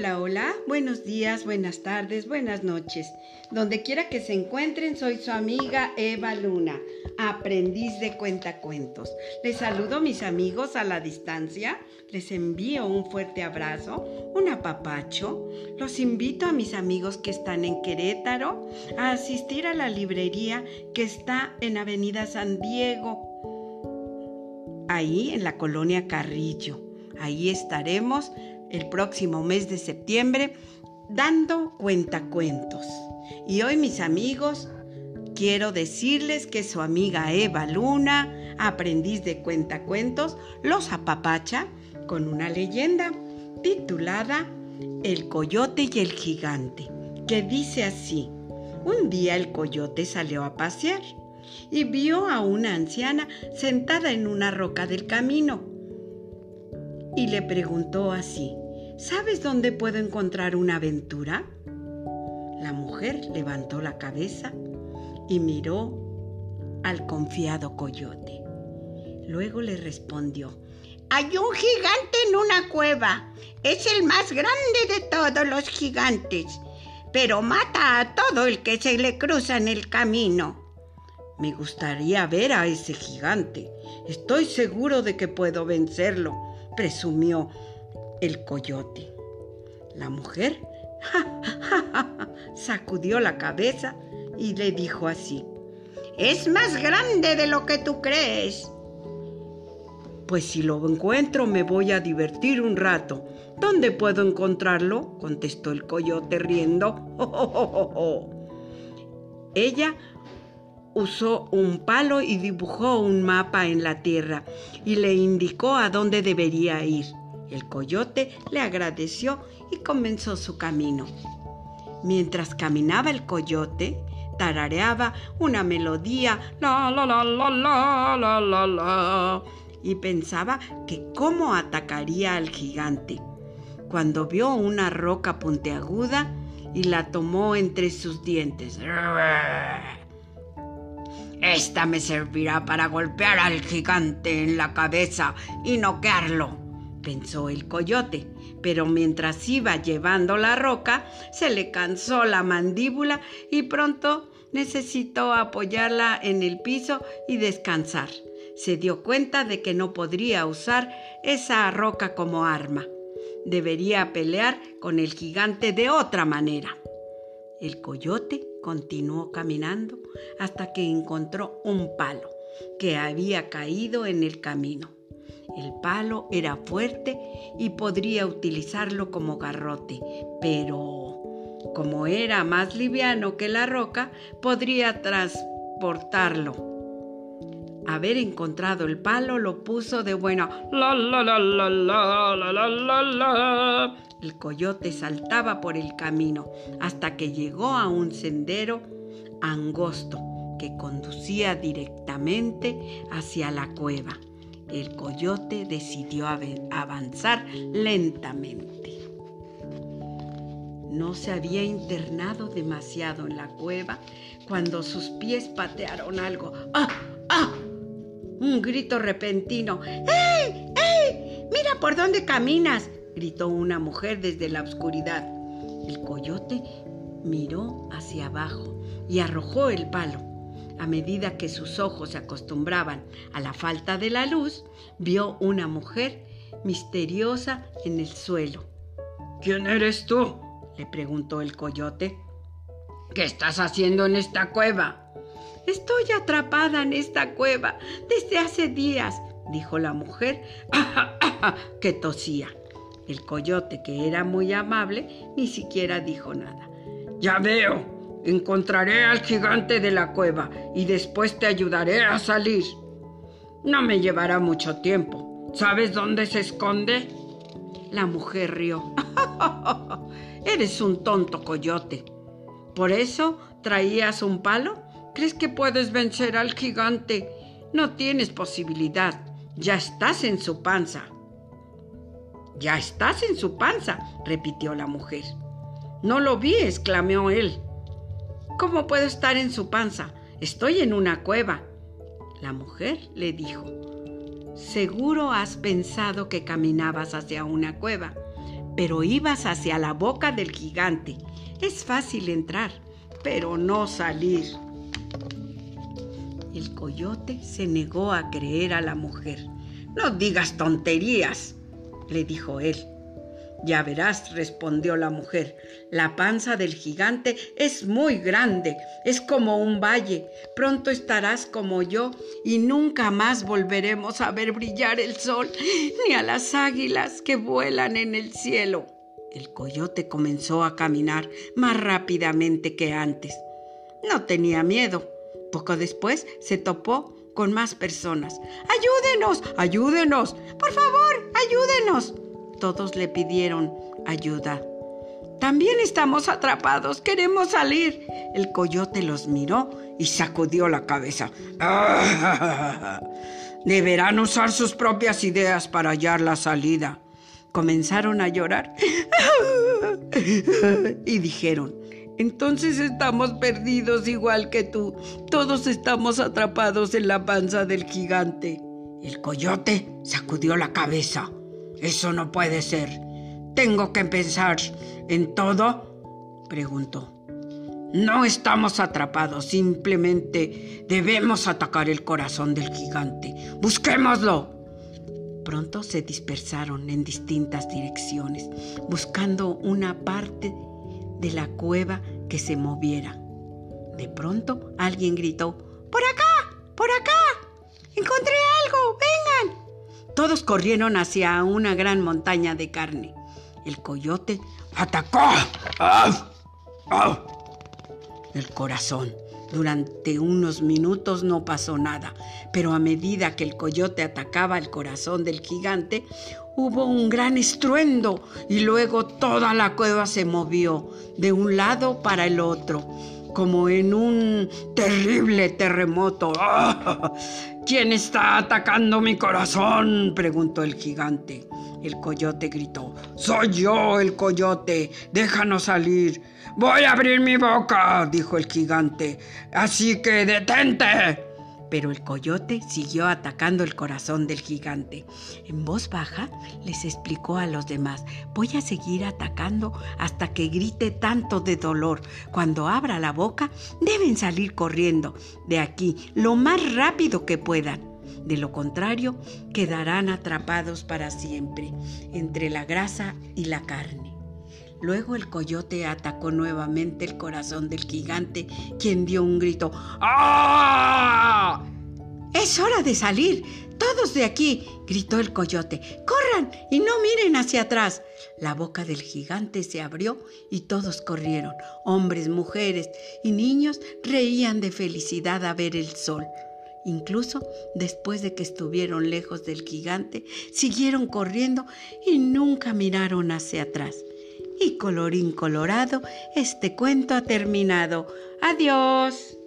Hola, hola, buenos días, buenas tardes, buenas noches. Donde quiera que se encuentren, soy su amiga Eva Luna, aprendiz de cuentacuentos. Les saludo mis amigos a la distancia, les envío un fuerte abrazo, un apapacho. Los invito a mis amigos que están en Querétaro a asistir a la librería que está en Avenida San Diego, ahí en la colonia Carrillo. Ahí estaremos el próximo mes de septiembre dando cuentacuentos. Y hoy mis amigos, quiero decirles que su amiga Eva Luna, aprendiz de cuentacuentos, los apapacha con una leyenda titulada El coyote y el gigante, que dice así. Un día el coyote salió a pasear y vio a una anciana sentada en una roca del camino y le preguntó así, ¿sabes dónde puedo encontrar una aventura? La mujer levantó la cabeza y miró al confiado coyote. Luego le respondió, hay un gigante en una cueva. Es el más grande de todos los gigantes, pero mata a todo el que se le cruza en el camino. Me gustaría ver a ese gigante. Estoy seguro de que puedo vencerlo presumió el coyote. La mujer sacudió la cabeza y le dijo así, es más grande de lo que tú crees. Pues si lo encuentro me voy a divertir un rato. ¿Dónde puedo encontrarlo? contestó el coyote riendo. Ella usó un palo y dibujó un mapa en la tierra y le indicó a dónde debería ir. El coyote le agradeció y comenzó su camino. Mientras caminaba el coyote, tarareaba una melodía la la la la la la la la y pensaba que cómo atacaría al gigante. Cuando vio una roca puntiaguda y la tomó entre sus dientes. Esta me servirá para golpear al gigante en la cabeza y noquearlo, pensó el coyote. Pero mientras iba llevando la roca, se le cansó la mandíbula y pronto necesitó apoyarla en el piso y descansar. Se dio cuenta de que no podría usar esa roca como arma. Debería pelear con el gigante de otra manera. El coyote continuó caminando hasta que encontró un palo que había caído en el camino. El palo era fuerte y podría utilizarlo como garrote, pero como era más liviano que la roca, podría transportarlo haber encontrado el palo lo puso de buena. La, la, la, la, la, la, la, la, El coyote saltaba por el camino hasta que llegó a un sendero angosto que conducía directamente hacia la cueva. El coyote decidió avanzar lentamente. No se había internado demasiado en la cueva cuando sus pies patearon algo. ¡Ah! Un grito repentino. ¡Ey! ¡Ey! ¡Mira por dónde caminas! gritó una mujer desde la oscuridad. El coyote miró hacia abajo y arrojó el palo. A medida que sus ojos se acostumbraban a la falta de la luz, vio una mujer misteriosa en el suelo. ¿Quién eres tú? le preguntó el coyote. ¿Qué estás haciendo en esta cueva? Estoy atrapada en esta cueva desde hace días, dijo la mujer que tosía. El coyote, que era muy amable, ni siquiera dijo nada. Ya veo, encontraré al gigante de la cueva y después te ayudaré a salir. No me llevará mucho tiempo. ¿Sabes dónde se esconde? La mujer rió. Eres un tonto coyote. ¿Por eso traías un palo? ¿Crees que puedes vencer al gigante? No tienes posibilidad. Ya estás en su panza. Ya estás en su panza, repitió la mujer. No lo vi, exclamó él. ¿Cómo puedo estar en su panza? Estoy en una cueva. La mujer le dijo, Seguro has pensado que caminabas hacia una cueva, pero ibas hacia la boca del gigante. Es fácil entrar, pero no salir. El coyote se negó a creer a la mujer. No digas tonterías, le dijo él. Ya verás, respondió la mujer, la panza del gigante es muy grande, es como un valle. Pronto estarás como yo y nunca más volveremos a ver brillar el sol ni a las águilas que vuelan en el cielo. El coyote comenzó a caminar más rápidamente que antes. No tenía miedo. Poco después se topó con más personas. Ayúdenos, ayúdenos, por favor, ayúdenos todos le pidieron ayuda. También estamos atrapados, queremos salir. El coyote los miró y sacudió la cabeza. Deberán usar sus propias ideas para hallar la salida. Comenzaron a llorar y dijeron, entonces estamos perdidos igual que tú. Todos estamos atrapados en la panza del gigante. El coyote sacudió la cabeza. Eso no puede ser. ¿Tengo que pensar en todo? preguntó. No estamos atrapados, simplemente debemos atacar el corazón del gigante. Busquémoslo. Pronto se dispersaron en distintas direcciones, buscando una parte de la cueva que se moviera. De pronto alguien gritó, ¡Por acá! ¡Por acá! ¡Encontré algo! ¡Vengan! Todos corrieron hacia una gran montaña de carne. El coyote atacó el corazón. Durante unos minutos no pasó nada, pero a medida que el coyote atacaba el corazón del gigante, hubo un gran estruendo y luego toda la cueva se movió de un lado para el otro como en un terrible terremoto. ¿Quién está atacando mi corazón? preguntó el gigante. El coyote gritó, Soy yo el coyote, déjanos salir. Voy a abrir mi boca, dijo el gigante. Así que detente. Pero el coyote siguió atacando el corazón del gigante. En voz baja les explicó a los demás, voy a seguir atacando hasta que grite tanto de dolor. Cuando abra la boca, deben salir corriendo de aquí lo más rápido que puedan. De lo contrario, quedarán atrapados para siempre entre la grasa y la carne. Luego el coyote atacó nuevamente el corazón del gigante, quien dio un grito. ¡Ah! Es hora de salir. Todos de aquí, gritó el coyote. Corran y no miren hacia atrás. La boca del gigante se abrió y todos corrieron. Hombres, mujeres y niños reían de felicidad a ver el sol. Incluso después de que estuvieron lejos del gigante, siguieron corriendo y nunca miraron hacia atrás. Y colorín colorado, este cuento ha terminado. Adiós.